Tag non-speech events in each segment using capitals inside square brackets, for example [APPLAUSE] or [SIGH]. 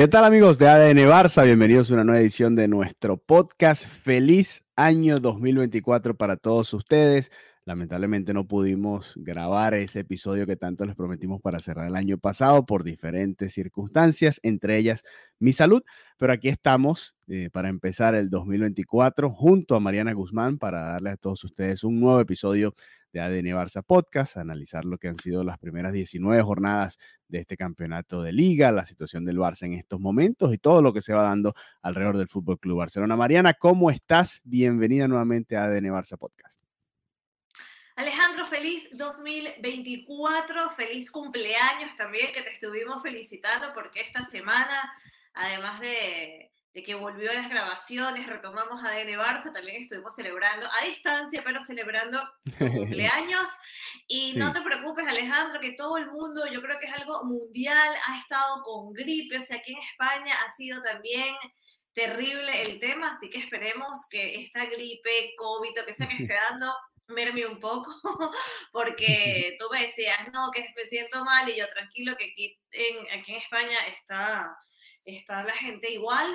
¿Qué tal amigos de ADN Barça? Bienvenidos a una nueva edición de nuestro podcast. Feliz año 2024 para todos ustedes. Lamentablemente no pudimos grabar ese episodio que tanto les prometimos para cerrar el año pasado por diferentes circunstancias, entre ellas mi salud, pero aquí estamos eh, para empezar el 2024 junto a Mariana Guzmán para darle a todos ustedes un nuevo episodio de ADN Barça Podcast, analizar lo que han sido las primeras 19 jornadas de este campeonato de liga, la situación del Barça en estos momentos y todo lo que se va dando alrededor del Fútbol Club Barcelona. Mariana, ¿cómo estás? Bienvenida nuevamente a ADN Barça Podcast. Alejandro, feliz 2024, feliz cumpleaños también, que te estuvimos felicitando porque esta semana, además de, de que volvió a las grabaciones, retomamos ADN Barça, también estuvimos celebrando a distancia, pero celebrando tu [LAUGHS] cumpleaños. Y no te preocupes, Alejandro, que todo el mundo, yo creo que es algo mundial, ha estado con gripe, o sea, aquí en España ha sido también terrible el tema, así que esperemos que esta gripe, COVID, o que sea que esté [LAUGHS] dando, merme un poco, [LAUGHS] porque tú me decías, no, que me siento mal, y yo tranquilo, que aquí en, aquí en España está, está la gente igual,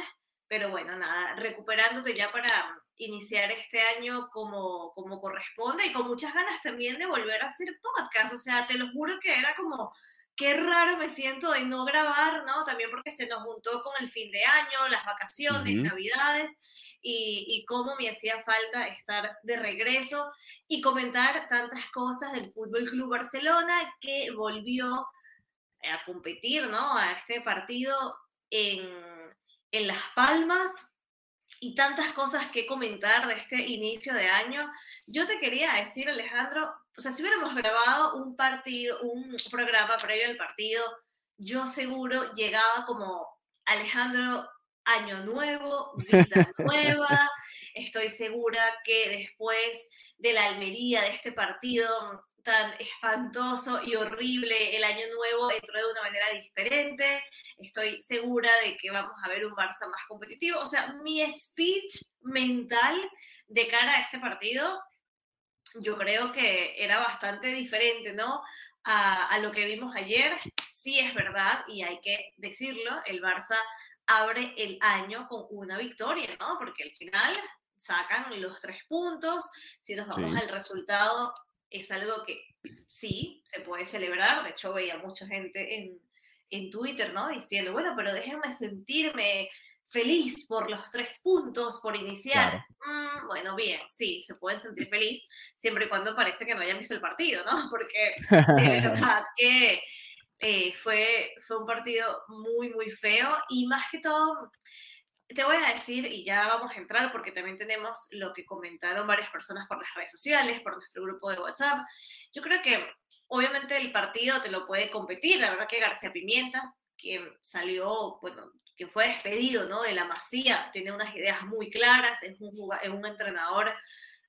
pero bueno, nada, recuperándote ya para iniciar este año como, como corresponde y con muchas ganas también de volver a hacer podcast. O sea, te lo juro que era como, qué raro me siento de no grabar, ¿no? También porque se nos juntó con el fin de año, las vacaciones, Navidades. Y, y, cómo me hacía falta estar de regreso y comentar tantas cosas del Fútbol Club Barcelona que volvió a competir, ¿no? A este partido en, en Las Palmas y tantas cosas que comentar de este inicio de año. Yo te quería decir, Alejandro, o sea, si hubiéramos grabado un partido, un programa previo al partido, yo seguro llegaba como Alejandro, año nuevo, vida [LAUGHS] nueva. Estoy segura que después de la Almería, de este partido, tan espantoso y horrible el año nuevo entró de una manera diferente. Estoy segura de que vamos a ver un Barça más competitivo. O sea, mi speech mental de cara a este partido, yo creo que era bastante diferente, ¿no? A, a lo que vimos ayer. Sí es verdad, y hay que decirlo, el Barça abre el año con una victoria, ¿no? Porque al final sacan los tres puntos. Si nos vamos al resultado, es algo que sí se puede celebrar. De hecho, veía mucha gente en, en Twitter, ¿no? Diciendo, bueno, pero déjenme sentirme feliz por los tres puntos, por iniciar. Mm, bueno, bien, sí, se pueden sentir feliz siempre y cuando parece que no hayan visto el partido, ¿no? [LAUGHS] Porque de verdad [LAUGHS] que eh, fue, fue un partido muy, muy feo y más que todo te voy a decir, y ya vamos a entrar porque también tenemos lo que comentaron varias personas por las redes sociales, por nuestro grupo de WhatsApp. Yo creo que obviamente el partido te lo puede competir. La verdad que García Pimienta, que salió, bueno, que fue despedido ¿no? de la Masía, tiene unas ideas muy claras, es un, es un entrenador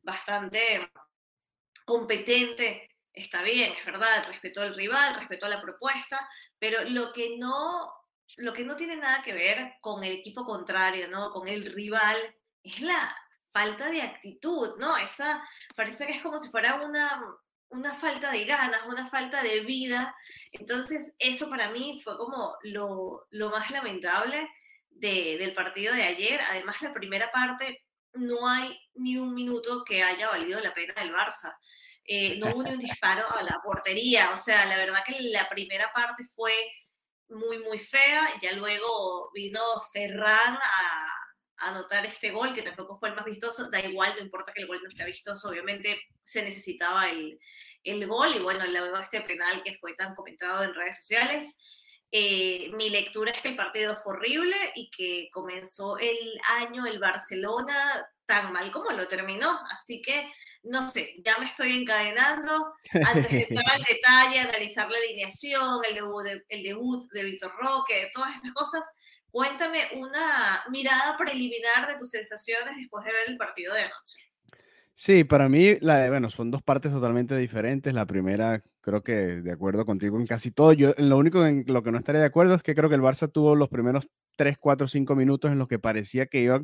bastante competente, está bien, es verdad, respetó al rival, respetó la propuesta, pero lo que no lo que no tiene nada que ver con el equipo contrario, ¿no? Con el rival, es la falta de actitud, ¿no? Esa parece que es como si fuera una, una falta de ganas, una falta de vida. Entonces, eso para mí fue como lo, lo más lamentable de, del partido de ayer. Además, la primera parte no hay ni un minuto que haya valido la pena del Barça. Eh, no hubo un disparo a la portería. O sea, la verdad que la primera parte fue muy, muy fea. Ya luego vino Ferran a, anotar este gol, que tampoco fue el más vistoso. Da igual, no importa que el gol no sea vistoso, obviamente se necesitaba el, el gol. Y bueno, luego este penal que fue tan comentado en redes sociales. Eh, mi lectura es que el partido fue horrible y que comenzó el año el Barcelona tan mal como lo terminó. Así que no sé, ya me estoy encadenando. Antes de [LAUGHS] entrar al detalle, analizar la alineación, el debut de, el debut de Víctor Roque, todas estas cosas, cuéntame una mirada preliminar de tus sensaciones después de ver el partido de anoche. Sí, para mí, la bueno, son dos partes totalmente diferentes. La primera, creo que de acuerdo contigo en casi todo. Yo, lo único en lo que no estaría de acuerdo es que creo que el Barça tuvo los primeros 3, 4, 5 minutos en los que parecía que iba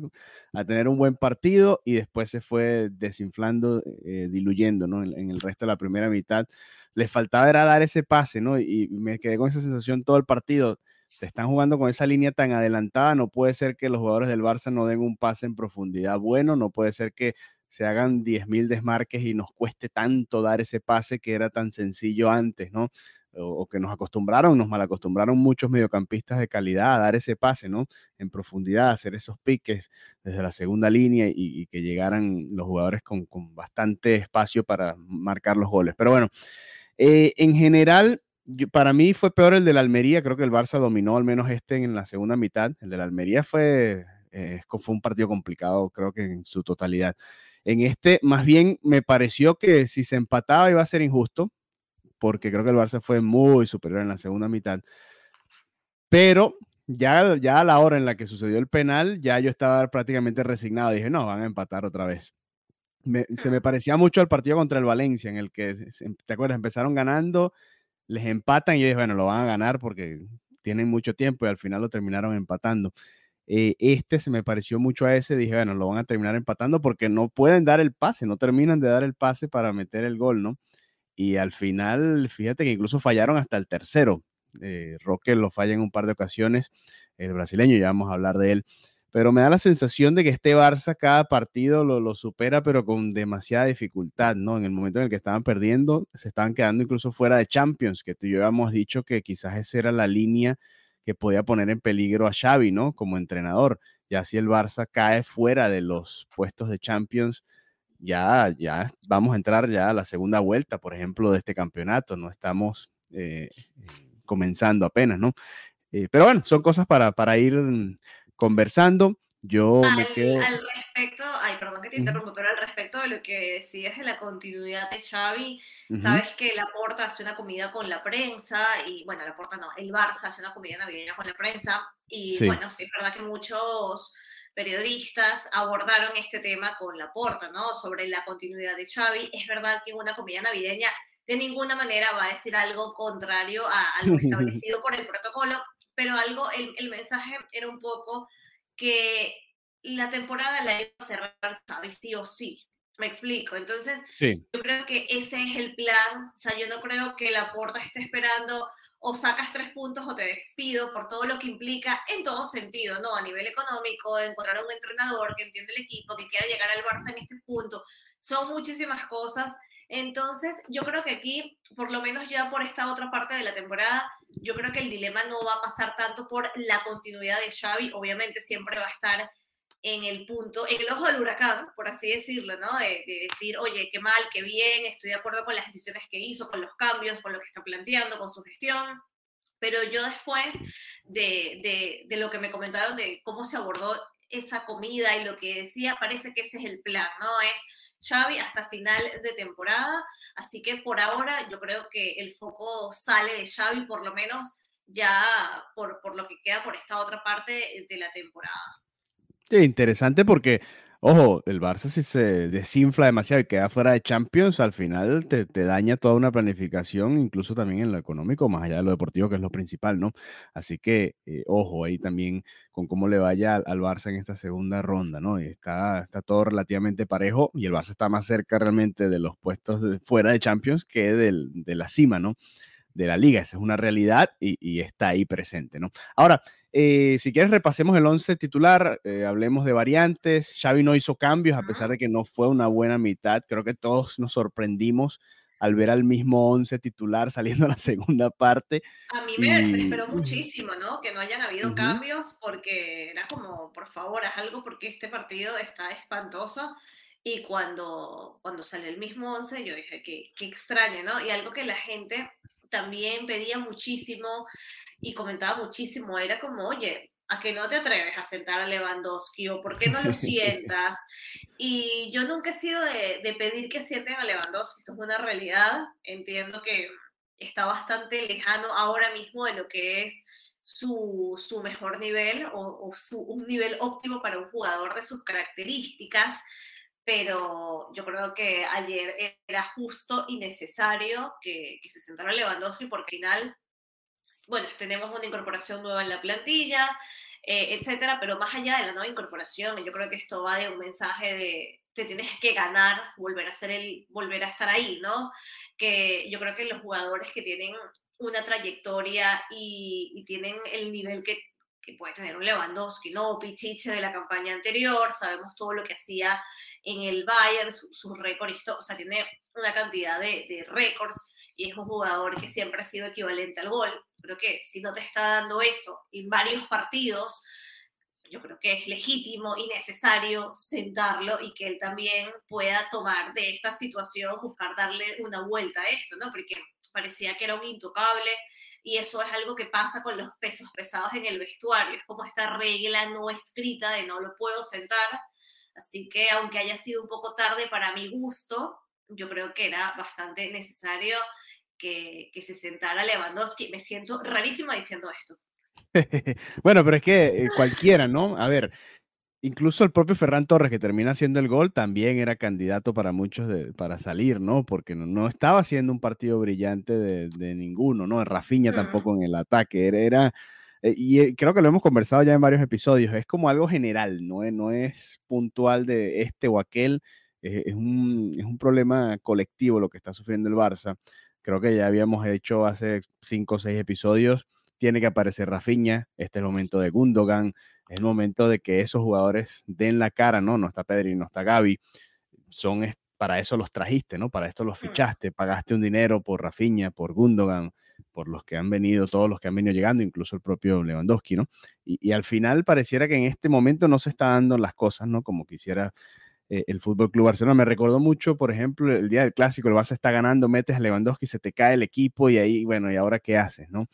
a tener un buen partido y después se fue desinflando, eh, diluyendo, ¿no? En, el resto de la primera mitad. Le faltaba era dar ese pase, ¿no? Y, y me quedé con esa sensación todo el partido te están jugando con esa línea tan adelantada, no puede ser que los jugadores del Barça no den un pase en profundidad bueno, no puede ser que se hagan 10.000 desmarques y nos cueste tanto dar ese pase que era tan sencillo antes, ¿no? O, que nos acostumbraron, nos malacostumbraron muchos mediocampistas de calidad a dar ese pase, ¿no? En profundidad, hacer esos piques desde la segunda línea y, que llegaran los jugadores con, bastante espacio para marcar los goles. Pero bueno, eh, en general, para mí fue peor el de la Almería, creo que el Barça dominó al menos este en la segunda mitad. El de la Almería fue, eh, fue un partido complicado, creo que en su totalidad. En este, más bien, me pareció que si se empataba iba a ser injusto, porque creo que el Barça fue muy superior en la segunda mitad. Pero ya, ya a la hora en la que sucedió el penal, ya yo estaba prácticamente resignado. Dije, no, van a empatar otra vez. se me parecía mucho al partido contra el Valencia, en el que, ¿te acuerdas? Empezaron ganando, les empatan y yo dije, bueno, lo van a ganar porque tienen mucho tiempo y al final lo terminaron empatando. Eh, este se me pareció mucho a ese, dije, bueno, lo van a terminar empatando porque no pueden dar el pase, no terminan de dar el pase para meter el gol, ¿no? Y al final, fíjate que incluso fallaron hasta el tercero. Eh, Roque lo falla en un par de ocasiones, el brasileño, ya vamos a hablar de él. Pero me da la sensación de que este Barça cada partido lo, lo supera, pero con demasiada dificultad, ¿no? En el momento en el que estaban perdiendo, se estaban quedando incluso fuera de Champions, que tú y yo habíamos dicho que quizás esa era la línea que podía poner en peligro a Xavi, ¿no? Como entrenador. Ya si el Barça cae fuera de los puestos de Champions, ya, ya vamos a entrar ya a la segunda vuelta, por ejemplo, de este campeonato. No estamos eh, comenzando apenas, ¿no? Eh, pero bueno, son cosas para, para ir conversando. Yo me quedo respecto, ay, perdón que te interrumpo, pero al respecto de lo que decías de la continuidad de Xavi, sabes que la Porta hace una comida con la prensa y, bueno, la Porta no, el Barça hace una comida navideña con la prensa y, bueno, sí es verdad que muchos periodistas abordaron este tema con la Porta, ¿no? Sobre la continuidad de Xavi. Es verdad que una comida navideña de ninguna manera va a decir algo contrario a algo [LAUGHS] establecido por el protocolo, pero algo, el, el mensaje era un poco que la temporada la iba a cerrar, ¿sabes? Sí o sí. Me explico. Entonces, yo creo que ese es el plan. O sea, yo no creo que la Porta esté esperando o sacas tres puntos o te despido por todo lo que implica en todo sentido, ¿no? A nivel económico, encontrar un entrenador que entiende el equipo, que quiera llegar al Barça en este punto. Son muchísimas cosas. Entonces, yo creo que aquí, por lo menos ya por esta otra parte de la temporada, yo creo que el dilema no va a pasar tanto por la continuidad de Xavi. Obviamente siempre va a estar en el punto, en el ojo del huracán, por así decirlo, ¿no? De, decir, oye, qué mal, qué bien, estoy de acuerdo con las decisiones que hizo, con los cambios, con lo que está planteando, con su gestión. Pero yo después de, de, lo que me comentaron de cómo se abordó esa comida y lo que decía, parece que ese es el plan, ¿no? Es Xavi hasta final de temporada, así que por ahora yo creo que el foco sale de Xavi, por lo menos ya por, por lo que queda por esta otra parte de la temporada. Interesante porque, ojo, el Barça si se desinfla demasiado y queda fuera de Champions, al final te, daña toda una planificación, incluso también en lo económico, más allá de lo deportivo, que es lo principal, ¿no? Así que, eh, ojo, ahí también con cómo le vaya al, Barça en esta segunda ronda, ¿no? Está, está todo relativamente parejo y el Barça está más cerca realmente de los puestos de, fuera de Champions que del, de la cima, ¿no? De la liga, esa es una realidad y, y está ahí presente, ¿no? Ahora, eh, si quieres, repasemos el 11 titular, eh, hablemos de variantes. Xavi no hizo cambios, a pesar de que no fue una buena mitad. Creo que todos nos sorprendimos al ver al mismo 11 titular saliendo a la [LAUGHS] segunda parte. A mí me desesperó muchísimo, ¿no? Que no hayan habido cambios, porque era como, por favor, haz algo porque este partido está espantoso. Y cuando, cuando salió el mismo 11, yo dije, que qué extraño, ¿no? Y algo que la gente también pedía muchísimo y comentaba muchísimo, era como, oye, ¿a qué no te atreves a sentar a Lewandowski o por qué no lo [LAUGHS] sientas? Y yo nunca he sido de, pedir que sienten a Lewandowski, esto es una realidad, entiendo que está bastante lejano ahora mismo de lo que es su, su mejor nivel o, su, un nivel óptimo para un jugador de sus características, pero yo creo que ayer era justo y necesario que, se sentara Lewandowski porque al final bueno, tenemos una incorporación nueva en la plantilla, eh, etcétera, pero más allá de la nueva incorporación, yo creo que esto va de un mensaje de te tienes que ganar, volver a ser el, volver a estar ahí, ¿no? Que yo creo que los jugadores que tienen una trayectoria y, tienen el nivel que, que, puede tener un Lewandowski, ¿no? Pichiche de la campaña anterior, sabemos todo lo que hacía en el Bayern, sus su récords, o sea, tiene una cantidad de, de récords y es un jugador que siempre ha sido equivalente al gol. Creo que si no te está dando eso en varios partidos, yo creo que es legítimo y necesario sentarlo y que él también pueda tomar de esta situación, buscar darle una vuelta a esto, ¿no? Porque parecía que era un intocable y eso es algo que pasa con los pesos pesados en el vestuario, es como esta regla no escrita de no lo puedo sentar, así que aunque haya sido un poco tarde para mi gusto, yo creo que era bastante necesario que, que se sentara Lewandowski. Me siento rarísima diciendo esto. [LAUGHS] bueno, pero es que eh, cualquiera, ¿no? A ver, incluso el propio Ferran Torres, que termina haciendo el gol, también era candidato para muchos de, para salir, ¿no? Porque no, estaba haciendo un partido brillante de, ninguno, ¿no? Rafinha tampoco en el ataque, era... Eh, y eh, creo que lo hemos conversado ya en varios episodios, es como algo general, no es, no es puntual de este o aquel, es, un, es un problema colectivo lo que está sufriendo el Barça. Creo que ya habíamos hecho hace cinco o seis episodios tiene que aparecer Rafinha, este es el momento de Gundogan, es el momento de que esos jugadores den la cara, ¿no? No está Pedri, no está Gaby, son para eso los trajiste, ¿no? Para esto los fichaste, pagaste un dinero por Rafinha, por Gundogan, por los que han venido, todos los que han venido llegando, incluso el propio Lewandowski, ¿no? Y, al final pareciera que en este momento no se están dando las cosas, ¿no? Como quisiera eh, el Fútbol Club Barcelona. Me recordó mucho, por ejemplo, el día del clásico, el Barça está ganando, metes a Lewandowski, se te cae el equipo y ahí, bueno, ¿y ahora qué haces, no?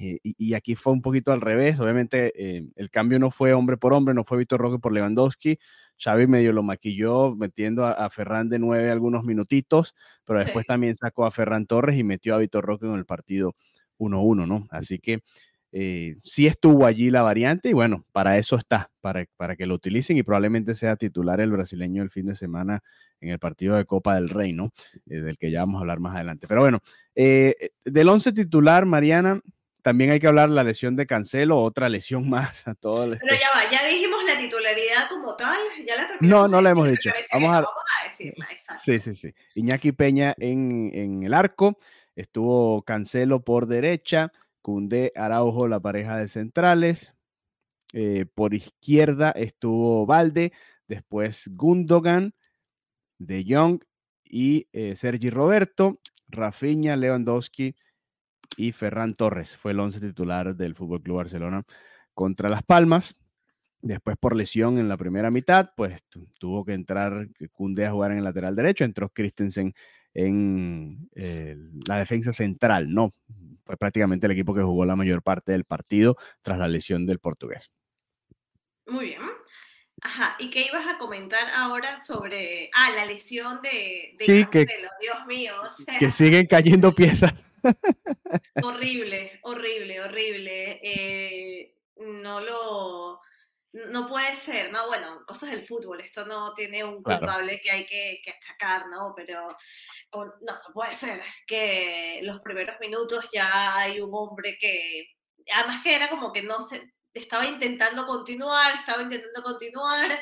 Eh, y, aquí fue un poquito al revés. Obviamente, eh, el cambio no fue hombre por hombre, no fue Víctor Roque por Lewandowski. Xavi medio lo maquilló metiendo a, Ferran de nueve algunos minutitos, pero después también sacó a Ferran Torres y metió a Víctor Roque en el partido 1-1, ¿no? Así que eh, sí estuvo allí la variante y bueno, para eso está, para, para que lo utilicen y probablemente sea titular el brasileño el fin de semana en el partido de Copa del Rey, ¿no? del que ya vamos a hablar más adelante. Pero bueno, del 11 titular, Mariana, también hay que hablar de la lesión de Cancelo, otra lesión [LAUGHS] más a todo el... Pero ya va, ya dijimos la titularidad como tal, ya la No, no la hemos dicho. Vamos a, decirla, [LAUGHS] exacto. Sí, sí, sí. Iñaki Peña en, en el arco, estuvo Cancelo por derecha, Cundé Araujo, la pareja de centrales. Eh, por izquierda estuvo Valde, después Gundogan, De Jong y eh, Sergi Roberto, Rafinha, Lewandowski, y Ferran Torres fue el once titular del Fútbol Club Barcelona contra Las Palmas. Después, por lesión en la primera mitad, pues tuvo que entrar Cundé a jugar en el lateral derecho, entró Christensen en eh, la defensa central, ¿no? Fue prácticamente el equipo que jugó la mayor parte del partido tras la lesión del portugués. Muy bien. Ajá, ¿y qué ibas a comentar ahora sobre, ah, la lesión de, de sí, que, Dios mío. que siguen cayendo piezas horrible, horrible, horrible. Eh, no lo. No puede ser, ¿no? Bueno, cosas del fútbol, esto no tiene un culpable que hay que, que, achacar, ¿no? Pero no, no puede ser que los primeros minutos ya hay un hombre que, además que era como que no se, estaba intentando continuar, estaba intentando continuar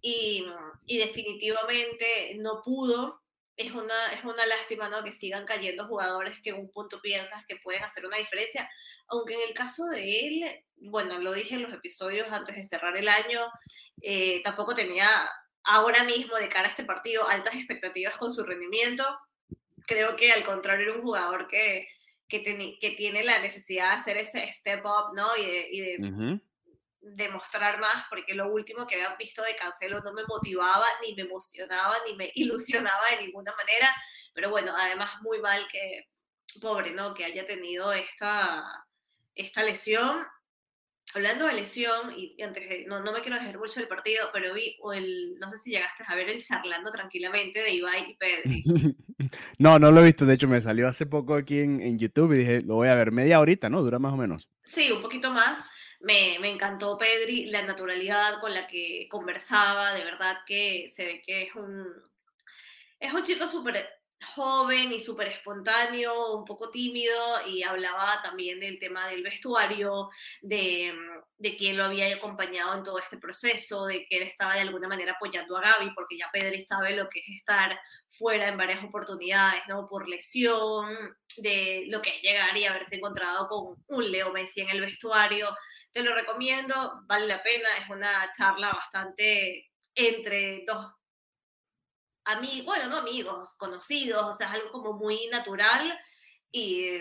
y, y definitivamente no pudo es una, es una lástima ¿no? que sigan cayendo jugadores que en un punto piensas que pueden hacer una diferencia, aunque en el caso de él, bueno, lo dije en los episodios antes de cerrar el año, eh, tampoco tenía ahora mismo de cara a este partido altas expectativas con su rendimiento. Creo que al contrario era un jugador que, que, que tiene la necesidad de hacer ese step up, ¿no? Y de, y de demostrar más, porque lo último que había visto de Cancelo no me motivaba, ni me emocionaba, ni me [LAUGHS] ilusionaba de ninguna manera, pero bueno, además muy mal que, pobre, ¿no? Que haya tenido esta, esta lesión. Hablando de lesión, y antes no, no me quiero dejar mucho el partido, pero vi, o el, no sé si llegaste a ver el charlando tranquilamente de Ibai y Pedri. [LAUGHS] no, no lo he visto, de hecho me salió hace poco aquí en, en YouTube y dije, lo voy a ver media horita, ¿no? Dura más o menos. Sí, un poquito más me, me, encantó Pedri, la naturalidad con la que conversaba, de verdad que se ve que es un, es un chico súper joven y súper espontáneo, un poco tímido, y hablaba también del tema del vestuario, de, de quién lo había acompañado en todo este proceso, de que él estaba de alguna manera apoyando a Gaby, porque ya Pedri sabe lo que es estar fuera en varias oportunidades, ¿no? Por lesión, de lo que es llegar y haberse encontrado con un Leo Messi en el vestuario. Te lo recomiendo, vale la pena, es una charla bastante entre dos amigos, bueno, no amigos, conocidos, o sea, es algo como muy natural y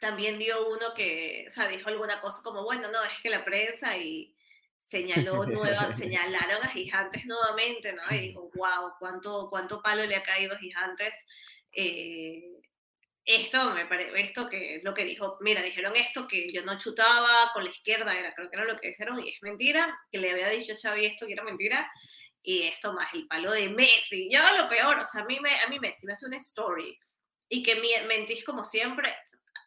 también dio uno que, o sea, dijo alguna cosa como, bueno, no, es que la prensa y señaló nueva, [LAUGHS] señalaron a Gigantes nuevamente, ¿no? Y dijo, wow, cuánto, cuánto palo le ha caído a Gigantes. Eh, esto me parece, esto que es lo que dijo, mira, dijeron esto que yo no chutaba con la izquierda, era, creo que era lo que dijeron, y es mentira, que le había dicho Xavi esto que era mentira, y esto más el palo de Messi, yo lo peor, o sea, a mí, me, a mí Messi me hace una story, y que mentís como siempre,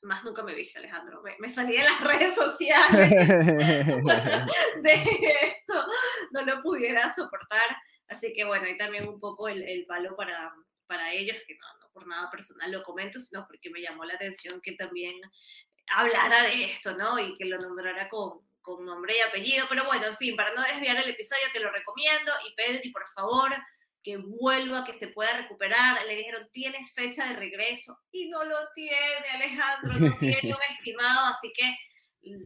más nunca me viste, Alejandro. Me, salí de las [LAUGHS] redes sociales [LAUGHS] de esto, no lo pudiera soportar. Así que bueno, ahí también un poco el, el palo para, para ellos, que no por nada personal lo comento, sino porque me llamó la atención que también hablara de esto, ¿no? Y que lo nombrara con, con nombre y apellido. Pero bueno, en fin, para no desviar el episodio, te lo recomiendo. Y Pedri, por favor, que vuelva, que se pueda recuperar. Le dijeron, tienes fecha de regreso y no lo tiene, Alejandro, no tiene un [LAUGHS] estimado, así que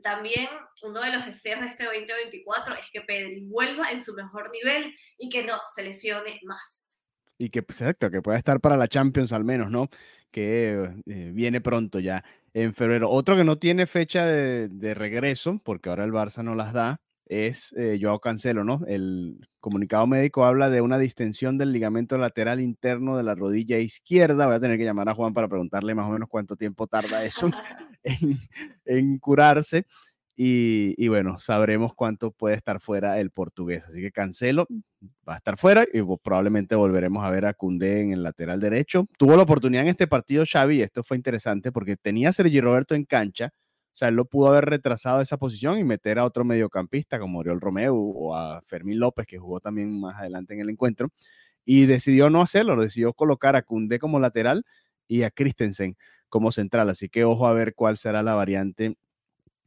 también uno de los deseos de este 2024 es que Pedri vuelva en su mejor nivel y que no se lesione más. Y que, pues, exacto, que pueda estar para la Champions al menos, ¿no? Que eh, viene pronto ya en febrero. Otro que no tiene fecha de, de regreso, porque ahora el Barça no las da, es eh, Joao Cancelo, ¿no? El comunicado médico habla de una distensión del ligamento lateral interno de la rodilla izquierda. Voy a tener que llamar a Juan para preguntarle más o menos cuánto tiempo tarda eso [LAUGHS] en, curarse. Y, bueno, sabremos cuánto puede estar fuera el portugués. Así que Cancelo va a estar fuera y probablemente volveremos a ver a Cundé en el lateral derecho. Tuvo la oportunidad en este partido Xavi, esto fue interesante porque tenía a Sergi Roberto en cancha, o sea, él lo pudo haber retrasado esa posición y meter a otro mediocampista como Oriol Romeo o a Fermín López, que jugó también más adelante en el encuentro, y decidió no hacerlo, decidió colocar a Cundé como lateral y a Christensen como central. Así que ojo a ver cuál será la variante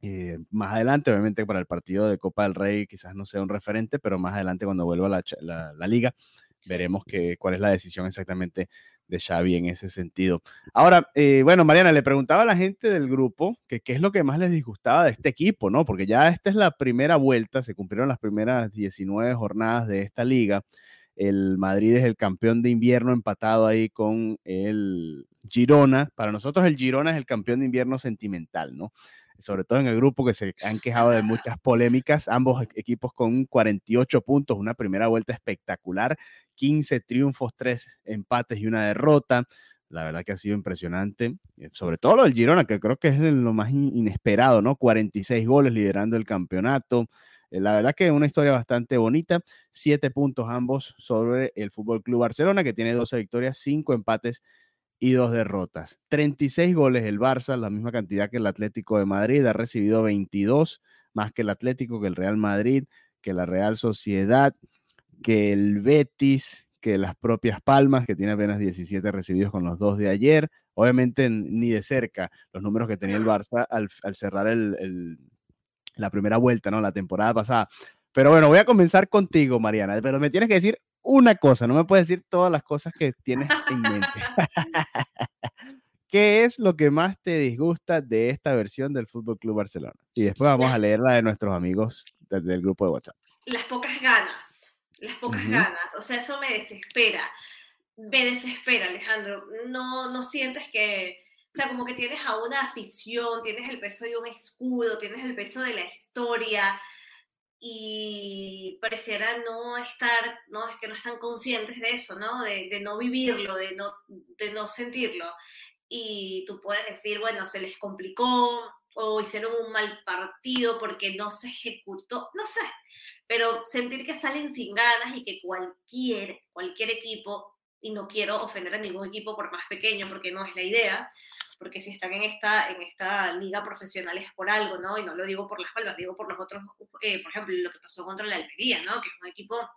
eh, más adelante, obviamente para el partido de Copa del Rey quizás no sea un referente, pero más adelante cuando vuelva la, la, la liga veremos que, cuál es la decisión exactamente de Xavi en ese sentido. Ahora, eh, bueno, Mariana, le preguntaba a la gente del grupo que qué es lo que más les disgustaba de este equipo, ¿no? Porque ya esta es la primera vuelta, se cumplieron las primeras 19 jornadas de esta liga. El Madrid es el campeón de invierno empatado ahí con el Girona. Para nosotros el Girona es el campeón de invierno sentimental, ¿no? Sobre todo en el grupo que se han quejado de muchas polémicas, ambos e-, equipos con 48 puntos, una primera vuelta espectacular, 15 triunfos, 3 empates y una derrota. La verdad que ha sido impresionante, eh, sobre todo lo del Girona, que creo que es lo más inesperado, ¿no? 46 goles liderando el campeonato. Eh, la verdad que es una historia bastante bonita. Siete puntos ambos sobre el Fútbol Club Barcelona, que tiene 12 victorias, 5 empates y dos derrotas. 36 goles el Barça, la misma cantidad que el Atlético de Madrid, ha recibido 22 más que el Atlético, que el Real Madrid, que la Real Sociedad, que el Betis, que las propias Palmas, que tiene apenas 17 recibidos con los dos de ayer. Obviamente ni de cerca los números que tenía el Barça al, cerrar la primera vuelta, ¿no? La temporada pasada. Pero bueno, voy a comenzar contigo, Mariana, pero me tienes que decir una cosa, no me puedes decir todas las cosas que tienes en mente. [LAUGHS] ¿Qué es lo que más te disgusta de esta versión del Fútbol Club Barcelona? Y después vamos a leer la de nuestros amigos del grupo de WhatsApp. Las pocas ganas, las pocas ganas, o sea, eso me desespera. Me desespera, Alejandro. No, no sientes que, o sea, como que tienes a una afición, tienes el peso de un escudo, tienes el peso de la historia, y pareciera no estar, no es que no están conscientes de eso, ¿no? De, no vivirlo, de no, de no sentirlo. Y tú puedes decir, bueno, se les complicó o hicieron un mal partido porque no se ejecutó, no sé, pero sentir que salen sin ganas y que cualquier, cualquier equipo, y no quiero ofender a ningún equipo por más pequeño porque no es la idea, porque si están en esta, en esta liga profesional es por algo, ¿no? Y no lo digo por las palmas, digo por los otros, eh, por ejemplo, lo que pasó contra la Almería, ¿no? Que es un equipo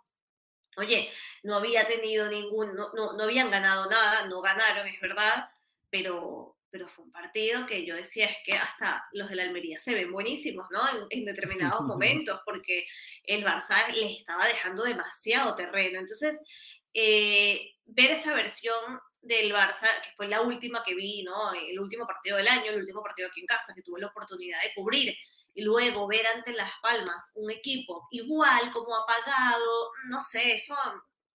oye, no había tenido ningún, no, no, no habían ganado nada, no ganaron, es verdad, pero, pero fue un partido que yo decía es que hasta los de la Almería se ven buenísimos, ¿no? En, determinados [LAUGHS] momentos, porque el Barça les estaba dejando demasiado terreno. Entonces, eh, ver esa versión del Barça, que fue la última que vi, ¿no? El último partido del año, el último partido aquí en casa, que tuve la oportunidad de cubrir, y luego ver ante Las Palmas un equipo igual, como apagado, no sé, eso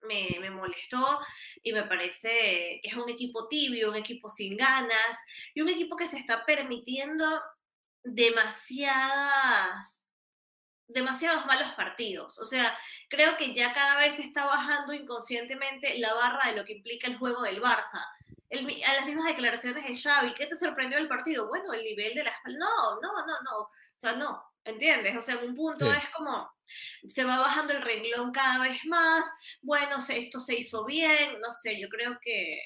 me, me, molestó y me parece que es un equipo tibio, un equipo sin ganas y un equipo que se está permitiendo demasiadas demasiados malos partidos. O sea, creo que ya cada vez está bajando inconscientemente la barra de lo que implica el juego del Barça. a las mismas declaraciones de Xavi, ¿qué te sorprendió el partido? Bueno, el nivel de la No, no, no, no. O sea, no, ¿entiendes? O sea, en un punto es como, se va bajando el renglón cada vez más, bueno, esto se hizo bien, no sé, yo creo que,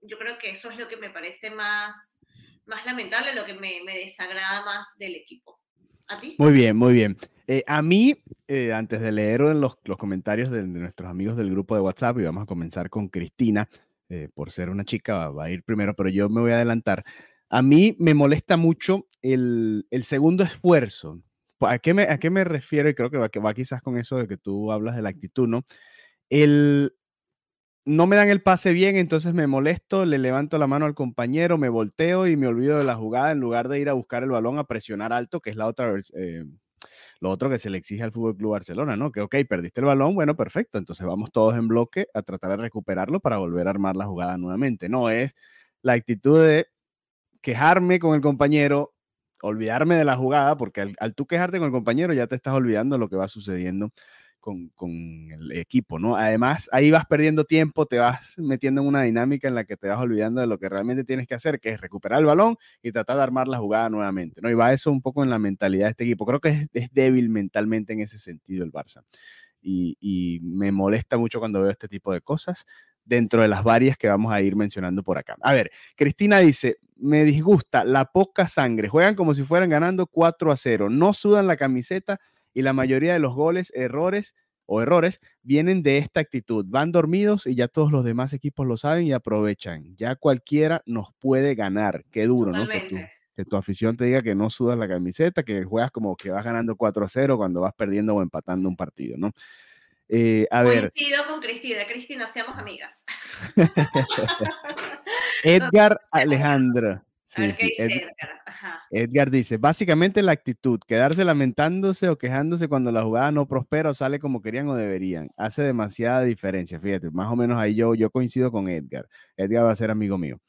yo creo que eso es lo que me parece más, más lamentable, lo que me, me desagrada más del equipo. ¿A ti? Muy bien, muy bien. Eh, a mí, eh, antes de leer los, los comentarios de, nuestros amigos del grupo de WhatsApp, y vamos a comenzar con Cristina, eh, por ser una chica, va, a ir primero, pero yo me voy a adelantar. A mí me molesta mucho el, el segundo esfuerzo ¿A qué, me, ¿A qué me refiero? Y creo que va, que va quizás con eso de que tú hablas de la actitud, ¿no? El, no me dan el pase bien, entonces me molesto, le levanto la mano al compañero, me volteo y me olvido de la jugada en lugar de ir a buscar el balón a presionar alto, que es la otra, lo otro que se le exige al Fútbol Club Barcelona, ¿no? Que, ok, perdiste el balón, bueno, perfecto, entonces vamos todos en bloque a tratar de recuperarlo para volver a armar la jugada nuevamente. No es la actitud de quejarme con el compañero, olvidarme de la jugada, porque al, tú quejarte con el compañero ya te estás olvidando lo que va sucediendo con, con, el equipo, ¿no? Además, ahí vas perdiendo tiempo, te vas metiendo en una dinámica en la que te vas olvidando de lo que realmente tienes que hacer, que es recuperar el balón y tratar de armar la jugada nuevamente, ¿no? Y va eso un poco en la mentalidad de este equipo. Creo que es, es débil mentalmente en ese sentido el Barça. Y, y, me molesta mucho cuando veo este tipo de cosas dentro de las varias que vamos a ir mencionando por acá. A ver, Cristina dice, me disgusta la poca sangre, juegan como si fueran ganando 4 a 0, no sudan la camiseta y la mayoría de los goles, errores o errores vienen de esta actitud. Van dormidos y ya todos los demás equipos lo saben y aprovechan. Ya cualquiera nos puede ganar. Qué duro, ¿no? Que que tu afición te diga que no sudas la camiseta, que juegas como que vas ganando 4 a 0 cuando vas perdiendo o empatando un partido, ¿no? Eh, a Coincido con Cristina. Cristina, seamos amigas. [LAUGHS] Edgar [LAUGHS] Alejandro. Edgar. dice, básicamente la actitud, quedarse lamentándose o quejándose cuando la jugada no prospera o sale como querían o deberían, hace demasiada diferencia, fíjate, más o menos ahí yo, yo coincido con Edgar, Edgar va a ser amigo mío.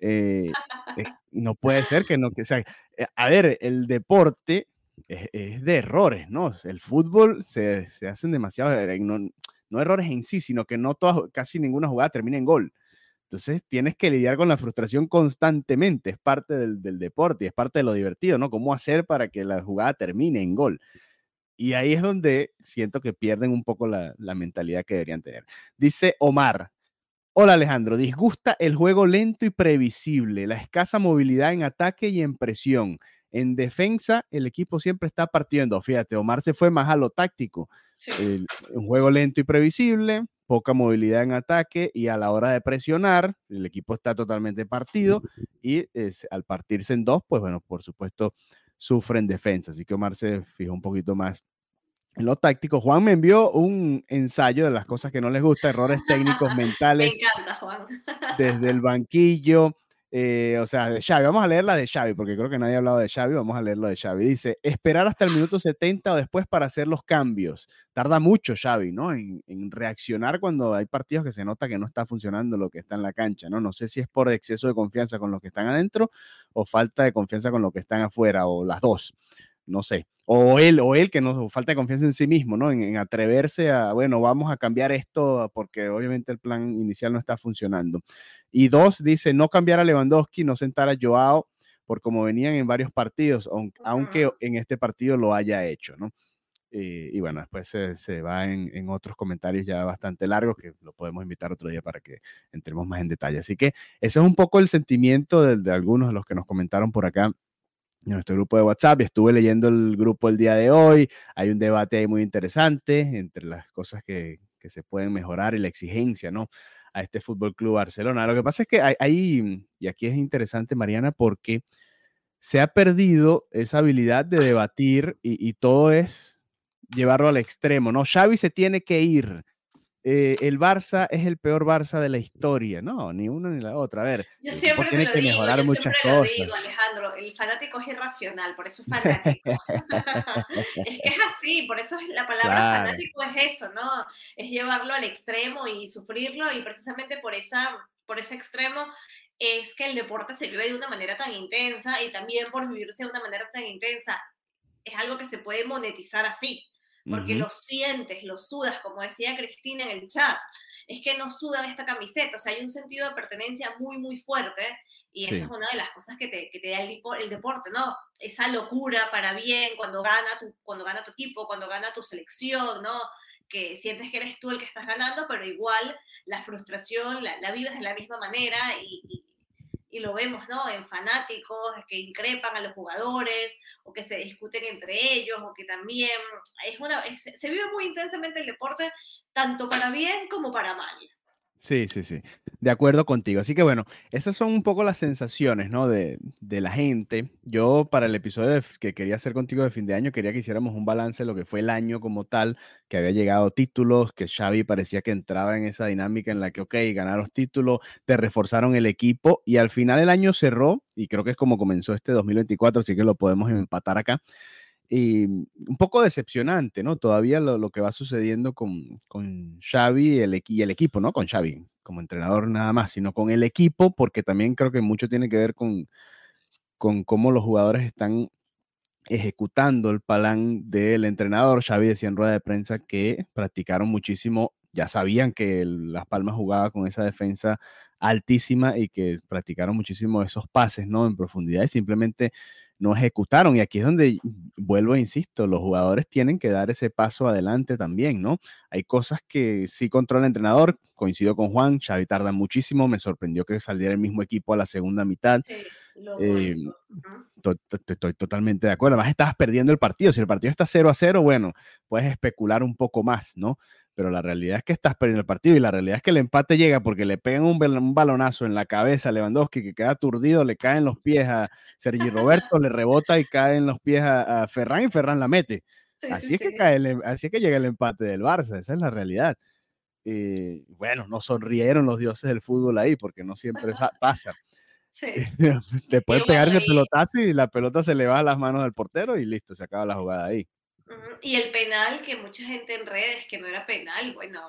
Eh, [LAUGHS] no puede ser que no, que sea, eh, a ver, el deporte es, de errores, ¿no? El fútbol se, se hacen demasiados, eh, no, no, errores en sí, sino que no todas, casi ninguna jugada termina en gol. Entonces tienes que lidiar con la frustración constantemente, es parte del, del deporte y es parte de lo divertido, ¿no? ¿Cómo hacer para que la jugada termine en gol? Y ahí es donde siento que pierden un poco la, la mentalidad que deberían tener. Dice Omar, Hola Alejandro, disgusta el juego lento y previsible, la escasa movilidad en ataque y en presión, en defensa, el equipo siempre está partiendo. Fíjate, Omar se fue más a lo táctico. un juego lento y previsible, poca movilidad en ataque y a la hora de presionar, el equipo está totalmente partido y al partirse en dos, pues bueno, por supuesto, sufre en defensa. Así que Omar se fijó un poquito más en lo táctico. Juan me envió un ensayo de las cosas que no les gusta, errores técnicos [LAUGHS] mentales. Me encanta, Juan. desde el banquillo. Eh, o sea, de Xavi, vamos a leer la de Xavi, porque creo que nadie ha hablado de Xavi, vamos a leer lo de Xavi. Dice, esperar hasta el minuto 70 o después para hacer los cambios. Tarda mucho Xavi, ¿no? En, reaccionar cuando hay partidos que se nota que no está funcionando lo que está en la cancha, ¿no? No sé si es por exceso de confianza con los que están adentro o falta de confianza con los que están afuera, o las dos no sé, o él, o él que no falta de confianza en sí mismo, ¿no? En, atreverse a, bueno, vamos a cambiar esto porque obviamente el plan inicial no está funcionando. Y dos, dice, no cambiar a Lewandowski, no sentar a Joao, por como venían en varios partidos, aunque, en este partido lo haya hecho, ¿no? Eh, y bueno, después se, va en, otros comentarios ya bastante largos que lo podemos invitar otro día para que entremos más en detalle. Así que eso es un poco el sentimiento de, de algunos de los que nos comentaron por acá en nuestro grupo de WhatsApp. Estuve leyendo el grupo el día de hoy. Hay un debate ahí muy interesante entre las cosas que, que se pueden mejorar y la exigencia, ¿no? A este Fútbol Club Barcelona. Lo que pasa es que hay, y aquí es interesante, Mariana, porque se ha perdido esa habilidad de debatir y, y todo es llevarlo al extremo, ¿no? Xavi se tiene que ir, eh, el Barça es el peor Barça de la historia. No, ni uno ni la otra. A ver, yo siempre tiene que mejorar muchas cosas. Lo digo, Alejandro, el fanático es irracional, por eso es [LAUGHS] fanático. [LAUGHS] es que es así, por eso es la palabra fanático es eso, ¿no? Es llevarlo al extremo y sufrirlo y precisamente por esa por ese extremo es que el deporte se vive de una manera tan intensa y también por vivirse de una manera tan intensa es algo que se puede monetizar así porque lo sientes, lo sudas, como decía Cristina en el chat, es que no sudan esta camiseta, o sea, hay un sentido de pertenencia muy, muy fuerte y esa es una de las cosas que te, que te da el, el, deporte, ¿no? Esa locura para bien cuando gana, tu, cuando gana tu equipo, cuando gana tu selección, ¿no? que sientes que eres tú el que estás ganando, pero igual la frustración la, la vives de la misma manera y, y lo vemos, ¿no? En fanáticos que increpan a los jugadores o que se discuten entre ellos o que también es una, se vive muy intensamente el deporte tanto para bien como para mal. Sí, sí, sí. De acuerdo contigo. Así que bueno, esas son un poco las sensaciones, ¿no? De, de la gente. Yo para el episodio que quería hacer contigo de fin de año, quería que hiciéramos un balance de lo que fue el año como tal, que había llegado títulos, que Xavi parecía que entraba en esa dinámica en la que, ok, ganaron títulos, te reforzaron el equipo y al final el año cerró, y creo que es como comenzó este 2024, así que lo podemos empatar acá y un poco decepcionante, ¿no? Todavía lo, que va sucediendo con, con Xavi y el equipo, ¿no? Con Xavi como entrenador nada más, sino con el equipo, porque también creo que mucho tiene que ver con, con cómo los jugadores están ejecutando el plan del entrenador. Xavi decía en rueda de prensa que practicaron muchísimo, ya sabían que Las Palmas jugaba con esa defensa altísima y que practicaron muchísimo esos pases, ¿no? En profundidad y simplemente no ejecutaron. Y aquí es donde vuelvo, e insisto, los jugadores tienen que dar ese paso adelante también, ¿no? Hay cosas que sí controla el entrenador, coincido con Juan, Xavi tarda muchísimo, me sorprendió que saliera el mismo equipo a la segunda mitad. Sí, eh, estoy totalmente de acuerdo. Además, estabas perdiendo el partido. Si el partido está 0 a 0, bueno, puedes especular un poco más, ¿no? Pero la realidad es que estás perdiendo el partido y la realidad es que el empate llega porque le pegan un, balonazo en la cabeza a Lewandowski que queda aturdido, le cae en los pies a Sergi [LAUGHS] Roberto, le rebota y cae en los pies a, Ferran y Ferran la mete. así, es que cae em, así es que llega el empate del Barça, esa es la realidad. Y bueno, no sonrieron los dioses del fútbol ahí porque no siempre [LAUGHS] pasa. Sí. [LAUGHS] Te puede pegar ese pelotazo y la pelota se le va a las manos del portero y listo, se acaba la jugada ahí. Y el penal, que mucha gente en redes que no era penal, bueno,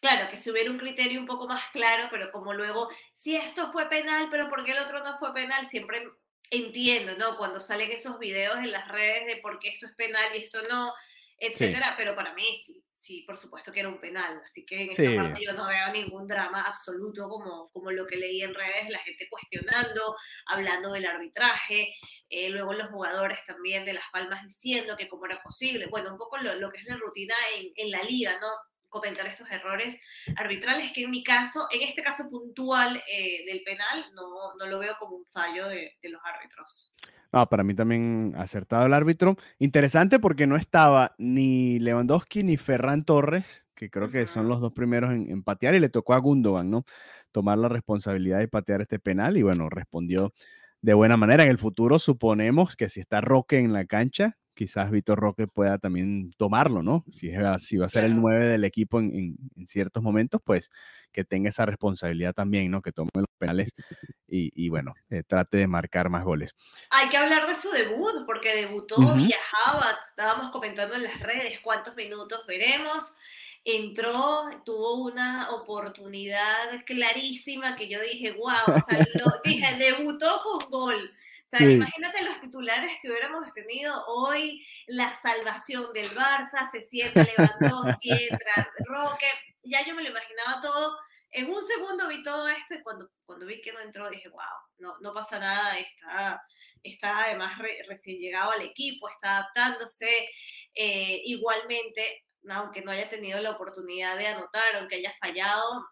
claro, que si hubiera un criterio un poco más claro, pero como luego, si esto fue penal, pero ¿por qué el otro no fue penal? Siempre entiendo, ¿no? Cuando salen esos videos en las redes de por qué esto es penal y esto no, etcétera, pero para mí sí, sí, por supuesto que era un penal, así que en esa parte yo no veo ningún drama absoluto como, como lo que leí en redes, la gente cuestionando, hablando del arbitraje, eh, luego los jugadores también de Las Palmas diciendo que cómo era posible, bueno, un poco lo, lo que es la rutina en, en la liga, ¿no? Comentar estos errores arbitrales que en mi caso, en este caso puntual eh, del penal, no, no, lo veo como un fallo de, de los árbitros. No, para mí también acertado el árbitro. Interesante porque no estaba ni Lewandowski ni Ferran Torres, que creo que son los dos primeros en, patear, y le tocó a Gundogan, ¿no? Tomar la responsabilidad de patear este penal y bueno, respondió de buena manera. En el futuro suponemos que si está Roque en la cancha, quizás Vitor Roque pueda también tomarlo, ¿no? Si, si va a ser el 9 del equipo en, ciertos momentos, pues que tenga esa responsabilidad también, ¿no? Que tome los penales y, bueno, eh, trate de marcar más goles. Hay que hablar de su debut, porque debutó, viajaba, estábamos comentando en las redes cuántos minutos veremos. Entró, tuvo una oportunidad clarísima que yo dije, wow, o sea, dije, debutó con gol sea, imagínate los titulares que hubiéramos tenido hoy, la salvación del Barça, se sienta Lewandowski, [LAUGHS] entra Roque, ya yo me lo imaginaba todo. En un segundo vi todo esto y cuando, cuando vi que no entró dije, wow, no, no pasa nada, está, está además recién llegado al equipo, está adaptándose. Eh, igualmente, aunque no haya tenido la oportunidad de anotar, aunque haya fallado,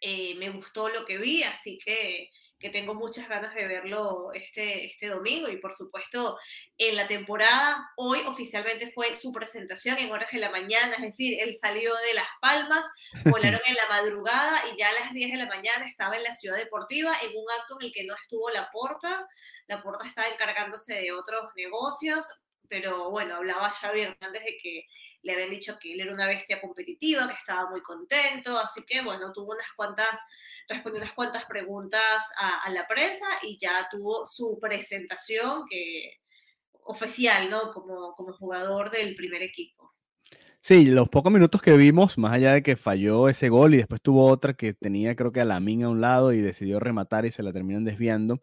eh, me gustó lo que vi, así que que tengo muchas ganas de verlo este, este domingo y por supuesto en la temporada. Hoy oficialmente fue su presentación en horas de la mañana, es decir, él salió de Las Palmas, volaron [LAUGHS] en la madrugada y ya a las 10 de la mañana estaba en la ciudad deportiva en un acto en el que no estuvo la porta. La porta estaba encargándose de otros negocios, pero bueno, hablaba Xavi Hernández de que le habían dicho que él era una bestia competitiva, que estaba muy contento, así que bueno, tuvo unas cuantas respondió unas cuantas preguntas a, la prensa y ya tuvo su presentación que, oficial, ¿no? Como, como jugador del primer equipo. Sí, los pocos minutos que vimos, más allá de que falló ese gol y después tuvo otra que tenía creo que a la mina a un lado y decidió rematar y se la terminan desviando.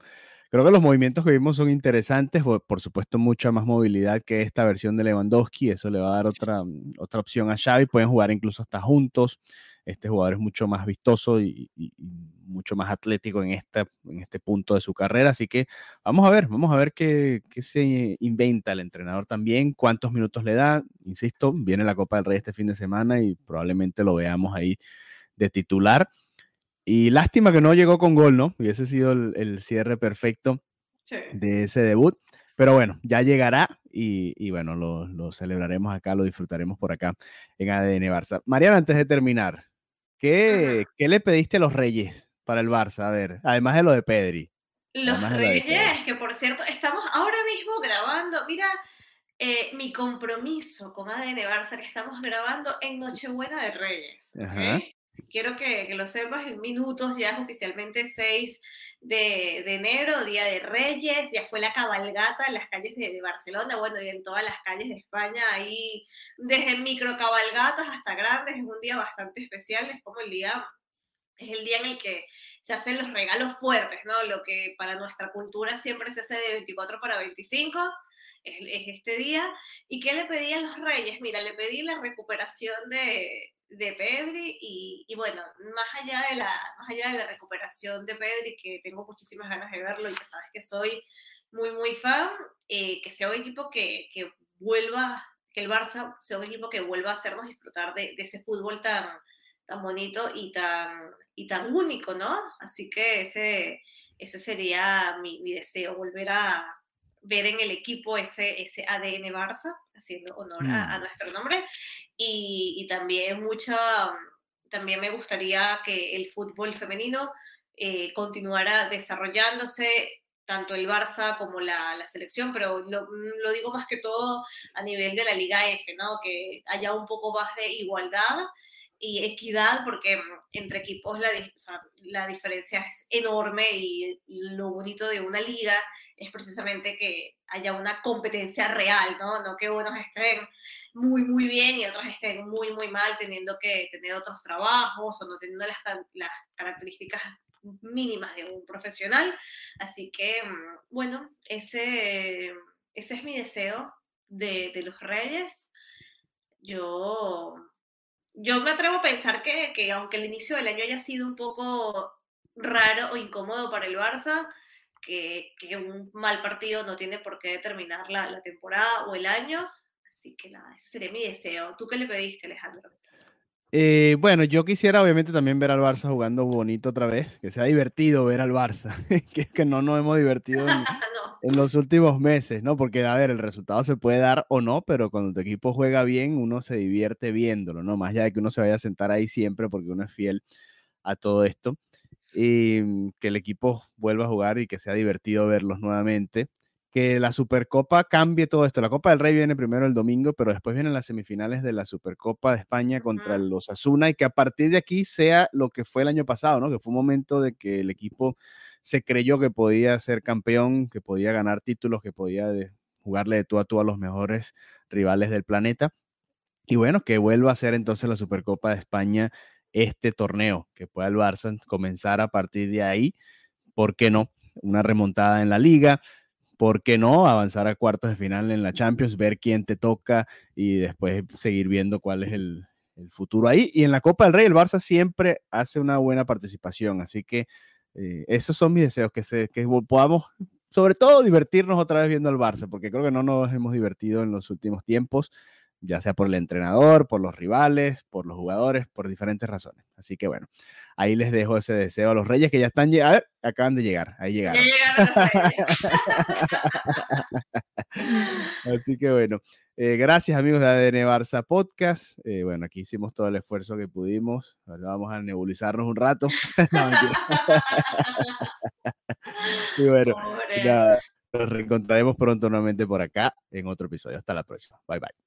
Creo que los movimientos que vimos son interesantes, por, supuesto mucha más movilidad que esta versión de Lewandowski, eso le va a dar otra, otra opción a Xavi, pueden jugar incluso hasta juntos, este jugador es mucho más vistoso y, mucho más atlético en, esta, en este punto de su carrera. Así que vamos a ver, vamos a ver qué, qué, se inventa el entrenador también, cuántos minutos le da. Insisto, viene la Copa del Rey este fin de semana y probablemente lo veamos ahí de titular. Y lástima que no llegó con gol, ¿no? Hubiese sido el, cierre perfecto de ese debut. Pero bueno, ya llegará y, bueno, lo, lo, celebraremos acá, lo disfrutaremos por acá en ADN Barça. Mariana, antes de terminar, ¿Qué, le pediste a los Reyes para el Barça? A ver, además de lo de Pedri. Los Reyes, que por cierto, estamos ahora mismo grabando, mira, eh, mi compromiso con ADN Barça, que estamos grabando en Nochebuena de Reyes. Quiero que, que, lo sepas, en minutos ya es oficialmente 6 de, enero, Día de Reyes, ya fue la cabalgata en las calles de, Barcelona, bueno, y en todas las calles de España, ahí desde micro cabalgatas hasta grandes, es un día bastante especial, es como el día, es el día en el que se hacen los regalos fuertes, ¿no? Lo que para nuestra cultura siempre se hace de 24 para 25, es, es este día. ¿Y qué le pedí a los reyes? Mira, le pedí la recuperación de, de Pedri y, bueno, más allá, de la, más allá de la recuperación de Pedri, que tengo muchísimas ganas de verlo y que sabes que soy muy, muy fan, eh, que sea un equipo que, que, vuelva, que el Barça sea un equipo que vuelva a hacernos disfrutar de, de ese fútbol tan, tan bonito y tan, y tan único, ¿no? Así que ese, ese sería mi, mi deseo, volver a, ver en el equipo ese, ese ADN Barça, haciendo honor a, mm. nuestro nombre, y, también mucha, también me gustaría que el fútbol femenino eh, continuara desarrollándose, tanto el Barça como la, selección, pero lo, lo, digo más que todo a nivel de la Liga F, ¿no? que haya un poco más de igualdad y equidad, porque entre equipos la, la diferencia es enorme y lo bonito de una liga es precisamente que haya una competencia real, ¿no? No que unos estén muy, muy bien y otros estén muy, muy mal, teniendo que tener otros trabajos o no teniendo las, las características mínimas de un profesional. Así que, mm, bueno, ese, ese es mi deseo de, los Reyes. Yo, yo me atrevo a pensar que, que aunque el inicio del año haya sido un poco raro o incómodo para el Barça, que, un mal partido no tiene por qué determinar la, la, temporada o el año. Así que nada, ese sería mi deseo. ¿Tú qué le pediste, Alejandro? Eh, bueno, yo quisiera obviamente también ver al Barça jugando bonito otra vez, que sea divertido ver al Barça, [LAUGHS] que, que no nos hemos divertido en, [LAUGHS] en, los últimos meses, ¿no? Porque, a ver, el resultado se puede dar o no, pero cuando tu equipo juega bien, uno se divierte viéndolo, ¿no? Más allá de que uno se vaya a sentar ahí siempre porque uno es fiel a todo esto y mm, que el equipo vuelva a jugar y que sea divertido verlos nuevamente. Que la Supercopa cambie todo esto. La Copa del Rey viene primero el domingo, pero después vienen las semifinales de la Supercopa de España contra los Asuna y que a partir de aquí sea lo que fue el año pasado, ¿no? Que fue un momento de que el equipo se creyó que podía ser campeón, que podía ganar títulos, que podía jugarle de tú a tú a los mejores rivales del planeta. Y bueno, que vuelva a ser entonces la Supercopa de España este torneo, que pueda el Barça comenzar a partir de ahí. ¿Por qué no? Una remontada en la liga. ¿Por qué no avanzar a cuartos de final en la Champions, ver quién te toca y después seguir viendo cuál es el, futuro ahí? Y en la Copa del Rey, el Barça siempre hace una buena participación. Así que eh, esos son mis deseos, que, se, que podamos, sobre todo, divertirnos otra vez viendo al Barça, porque creo que no nos hemos divertido en los últimos tiempos. Ya sea por el entrenador, por los rivales, por los jugadores, por diferentes razones. Así que bueno, ahí les dejo ese deseo a los Reyes que ya están, a acaban de llegar, ahí llegaron. [LAUGHS] Así que bueno, eh, gracias amigos de ADN Barça Podcast. Eh, bueno, aquí hicimos todo el esfuerzo que pudimos. Ahora vamos a nebulizarnos un rato. [LAUGHS] [LAUGHS] y bueno, nos reencontraremos pronto nuevamente por acá en otro episodio. Hasta la próxima. Bye bye.